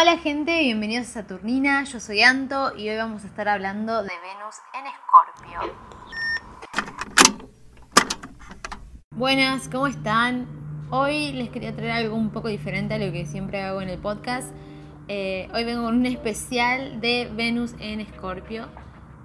Hola gente, bienvenidos a Saturnina, yo soy Anto y hoy vamos a estar hablando de Venus en Escorpio. Buenas, ¿cómo están? Hoy les quería traer algo un poco diferente a lo que siempre hago en el podcast. Eh, hoy vengo con un especial de Venus en Escorpio.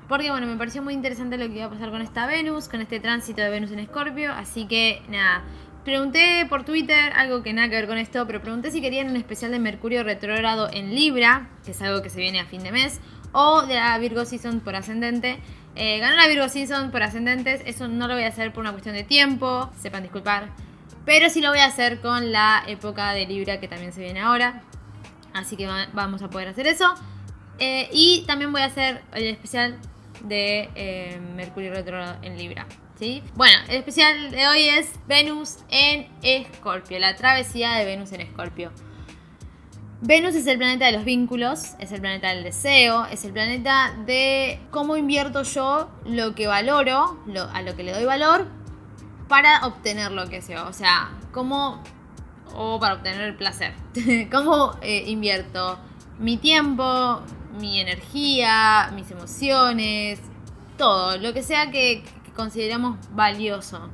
Porque bueno, me pareció muy interesante lo que iba a pasar con esta Venus, con este tránsito de Venus en Escorpio. Así que nada, Pregunté por Twitter, algo que nada que ver con esto, pero pregunté si querían un especial de Mercurio retrógrado en Libra, que es algo que se viene a fin de mes, o de la Virgo Season por ascendente. Eh, ganó la Virgo Season por ascendentes, eso no lo voy a hacer por una cuestión de tiempo, sepan disculpar. Pero sí lo voy a hacer con la época de Libra que también se viene ahora. Así que vamos a poder hacer eso. Eh, y también voy a hacer el especial de eh, Mercurio retrógrado en Libra. Bueno, el especial de hoy es Venus en Escorpio, la travesía de Venus en Escorpio. Venus es el planeta de los vínculos, es el planeta del deseo, es el planeta de cómo invierto yo lo que valoro, a lo que le doy valor, para obtener lo que deseo. O sea, cómo, o para obtener el placer. cómo eh, invierto mi tiempo, mi energía, mis emociones, todo, lo que sea que, consideramos valioso.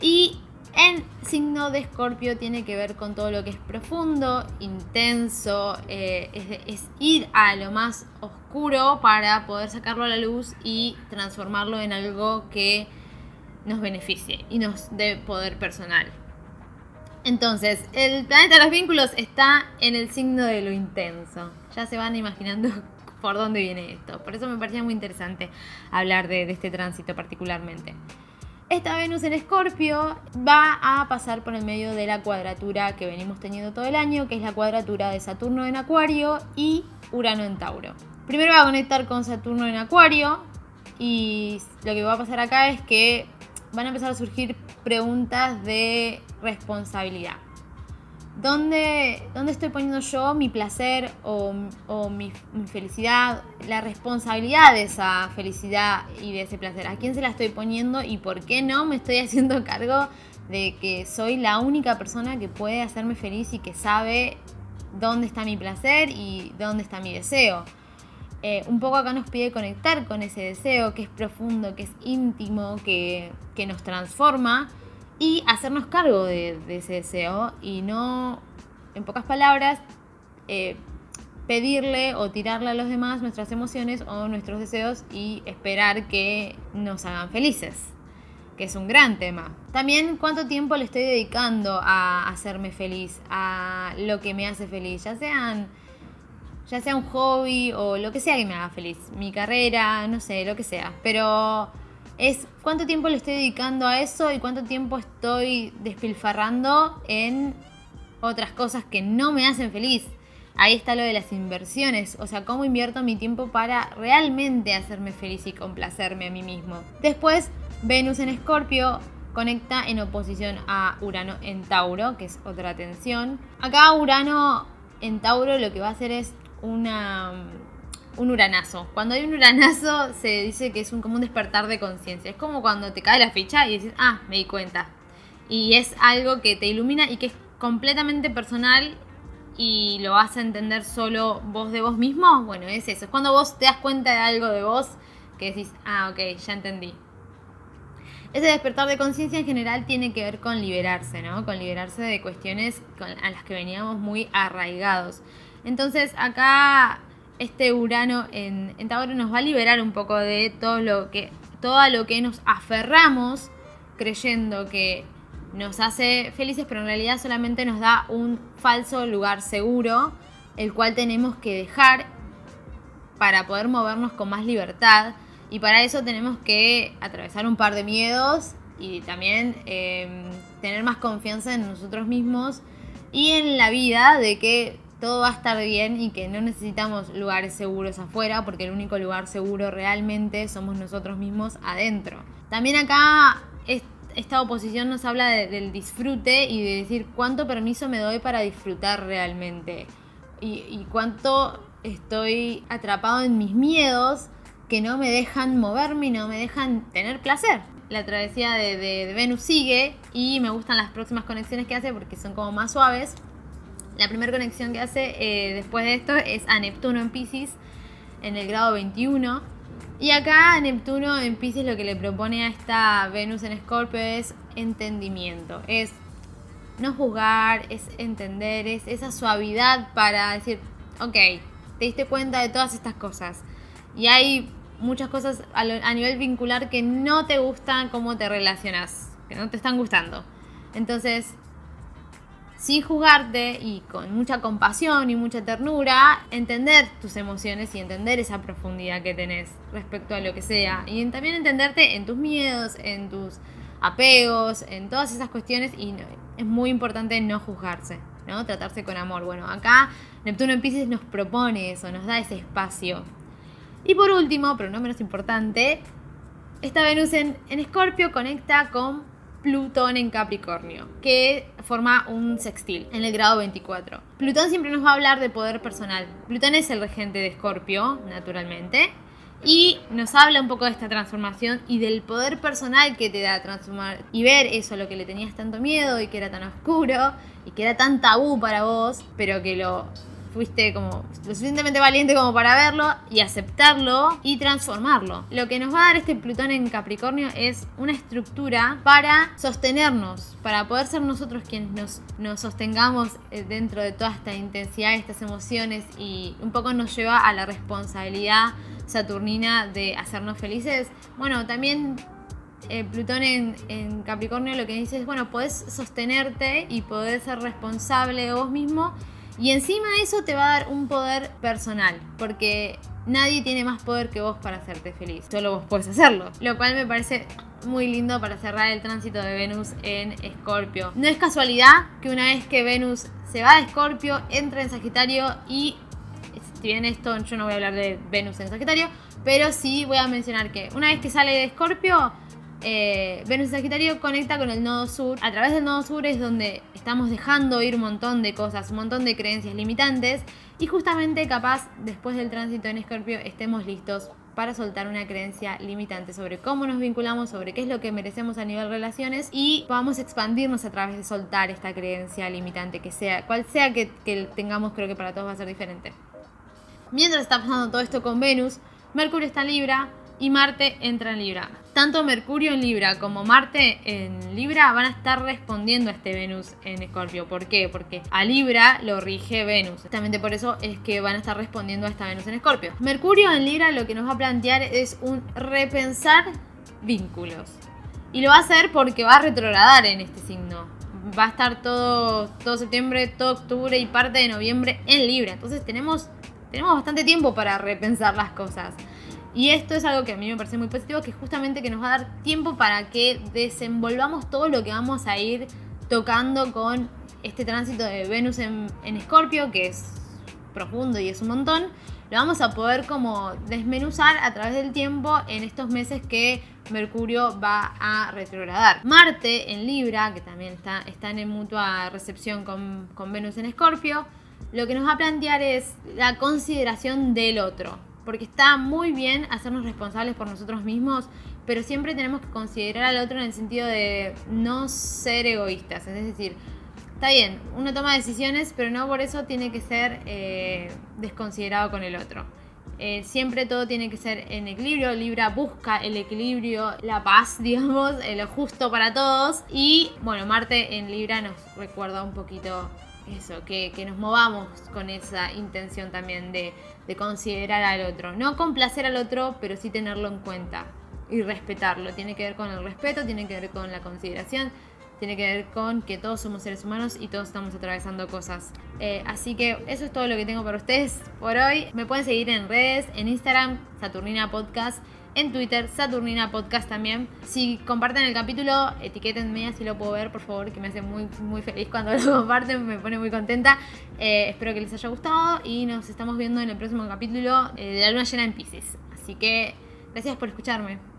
Y en signo de Escorpio tiene que ver con todo lo que es profundo, intenso, eh, es, ir a lo más oscuro para poder sacarlo a la luz y transformarlo en algo que nos beneficie y nos dé poder personal. Entonces, el planeta de los vínculos está en el signo de lo intenso. Ya se van imaginando por dónde viene esto. Por eso me parecía muy interesante hablar de, este tránsito particularmente. Esta Venus en Escorpio va a pasar por el medio de la cuadratura que venimos teniendo todo el año, que es la cuadratura de Saturno en Acuario y Urano en Tauro. Primero va a conectar con Saturno en Acuario y lo que va a pasar acá es que van a empezar a surgir preguntas de responsabilidad. ¿Dónde, estoy poniendo yo mi placer o, mi, felicidad? La responsabilidad de esa felicidad y de ese placer. ¿A quién se la estoy poniendo y por qué no me estoy haciendo cargo de que soy la única persona que puede hacerme feliz y que sabe dónde está mi placer y dónde está mi deseo? Eh, un poco acá nos pide conectar con ese deseo que es profundo, que es íntimo, que, que nos transforma y hacernos cargo de, ese deseo y no, en pocas palabras, eh, pedirle o tirarle a los demás nuestras emociones o nuestros deseos y esperar que nos hagan felices, que es un gran tema. También cuánto tiempo le estoy dedicando a hacerme feliz, a lo que me hace feliz, ya sean ya sea un hobby o lo que sea que me haga feliz, mi carrera, no sé, lo que sea, pero es cuánto tiempo le estoy dedicando a eso y cuánto tiempo estoy despilfarrando en otras cosas que no me hacen feliz. Ahí está lo de las inversiones, o sea, cómo invierto mi tiempo para realmente hacerme feliz y complacerme a mí mismo. Después, Venus en Escorpio conecta en oposición a Urano en Tauro, que es otra tensión. Acá Urano en Tauro lo que va a hacer es una un uranazo. Cuando hay un uranazo se dice que es un, como un despertar de conciencia. Es como cuando te cae la ficha y dices, ah, me di cuenta. Y es algo que te ilumina y que es completamente personal y lo vas a entender solo vos de vos mismo. Bueno, es eso. Es cuando vos te das cuenta de algo de vos que decís, ah, ok, ya entendí. Ese despertar de conciencia en general tiene que ver con liberarse, ¿no? Con liberarse de cuestiones a las que veníamos muy arraigados. Entonces acá este Urano en, en, Tauro nos va a liberar un poco de todo lo que todo lo que nos aferramos creyendo que nos hace felices, pero en realidad solamente nos da un falso lugar seguro, el cual tenemos que dejar para poder movernos con más libertad. Y para eso tenemos que atravesar un par de miedos y también em, tener más confianza en nosotros mismos y en la vida de que todo va a estar bien y que no necesitamos lugares seguros afuera, porque el único lugar seguro realmente somos nosotros mismos adentro. También acá esta oposición nos habla del disfrute y de decir cuánto permiso me doy para disfrutar realmente y, cuánto estoy atrapado en mis miedos que no me dejan moverme y no me dejan tener placer. La travesía de Venus sigue y me gustan las próximas conexiones que hace porque son como más suaves La primera conexión que hace eh, después de esto es a Neptuno en Pisces, en el grado 21. Y acá Neptuno en Pisces lo que le propone a esta Venus en Escorpio es entendimiento, es no juzgar, es entender, es esa suavidad para decir, ok, te diste cuenta de todas estas cosas. Y hay muchas cosas a, nivel vincular que no te gustan cómo te relacionas, que no te están gustando. Entonces, sin juzgarte y con mucha compasión y mucha ternura, entender tus emociones y entender esa profundidad que tenés respecto a lo que sea. Y también entenderte en tus miedos, en tus apegos, en todas esas cuestiones. Y es muy importante no juzgarse, ¿no? Tratarse con amor. Bueno, acá Neptuno en Pisces nos propone eso, nos da ese espacio. Y por último, pero no menos importante, esta Venus en Escorpio conecta con Plutón en Capricornio, que forma un sextil en el grado 24. Plutón siempre nos va a hablar de poder personal. Plutón es el regente de Escorpio, naturalmente, y nos habla un poco de esta transformación y del poder personal que te da transformar y ver eso, lo que le tenías tanto miedo y que era tan oscuro y que era tan tabú para vos, pero que lo fuiste como lo suficientemente valiente como para verlo y aceptarlo y transformarlo. Lo que nos va a dar este Plutón en Capricornio es una estructura para sostenernos, para poder ser nosotros quienes nos, nos sostengamos eh, dentro de toda esta intensidad, estas emociones y un poco nos lleva a la responsabilidad saturnina de hacernos felices. Bueno, también eh, Plutón en, en, Capricornio lo que dice es, bueno, podés sostenerte y podés ser responsable de vos mismo y encima de eso te va a dar un poder personal, porque nadie tiene más poder que vos para hacerte feliz. Solo vos puedes hacerlo. Lo cual me parece muy lindo para cerrar el tránsito de Venus en Escorpio. No es casualidad que una vez que Venus se va de Escorpio, entra en Sagitario y si bien esto yo no voy a hablar de Venus en Sagitario, pero sí voy a mencionar que una vez que sale de Escorpio, eh, Venus Sagitario conecta con el nodo sur. A través del nodo sur es donde estamos dejando ir un montón de cosas, un montón de creencias limitantes. Y justamente capaz después del tránsito en Escorpio estemos listos para soltar una creencia limitante sobre cómo nos vinculamos, sobre qué es lo que merecemos a nivel relaciones y podamos expandirnos a través de soltar esta creencia limitante, que sea, cual sea que, que tengamos, creo que para todos va a ser diferente. Mientras está pasando todo esto con Venus, Mercurio está en Libra, y Marte entra en Libra. Tanto Mercurio en Libra como Marte en Libra van a estar respondiendo a este Venus en Escorpio. ¿Por qué? Porque a Libra lo rige Venus. Justamente por eso es que van a estar respondiendo a esta Venus en Escorpio. Mercurio en Libra lo que nos va a plantear es un repensar vínculos. Y lo va a hacer porque va a retrogradar en este signo. Va a estar todo, todo septiembre, todo octubre y parte de noviembre en Libra. Entonces tenemos, tenemos bastante tiempo para repensar las cosas. Y esto es algo que a mí me parece muy positivo, que justamente que nos va a dar tiempo para que desenvolvamos todo lo que vamos a ir tocando con este tránsito de Venus en Escorpio, que es profundo y es un montón. Lo vamos a poder como desmenuzar a través del tiempo en estos meses que Mercurio va a retrogradar. Marte en Libra, que también está, en mutua recepción con, con Venus en Escorpio, lo que nos va a plantear es la consideración del otro porque está muy bien hacernos responsables por nosotros mismos, pero siempre tenemos que considerar al otro en el sentido de no ser egoístas. Es decir, está bien, uno toma decisiones, pero no por eso tiene que ser eh, desconsiderado con el otro. Eh, siempre todo tiene que ser en equilibrio. Libra busca el equilibrio, la paz, digamos, lo justo para todos. Y bueno, Marte en Libra nos recuerda un poquito eso, que, nos movamos con esa intención también de, de, considerar al otro. No complacer al otro, pero sí tenerlo en cuenta y respetarlo. Tiene que ver con el respeto, tiene que ver con la consideración, tiene que ver con que todos somos seres humanos y todos estamos atravesando cosas. Eh, así que eso es todo lo que tengo para ustedes por hoy. Me pueden seguir en redes, en Instagram, Saturnina Podcast en Twitter, Saturnina Podcast también. Si comparten el capítulo, etiquétenme así lo puedo ver, por favor, que me hace muy, muy feliz cuando lo comparten, me pone muy contenta. Eh, espero que les haya gustado y nos estamos viendo en el próximo capítulo eh, de la luna llena en Pisces. Así que gracias por escucharme.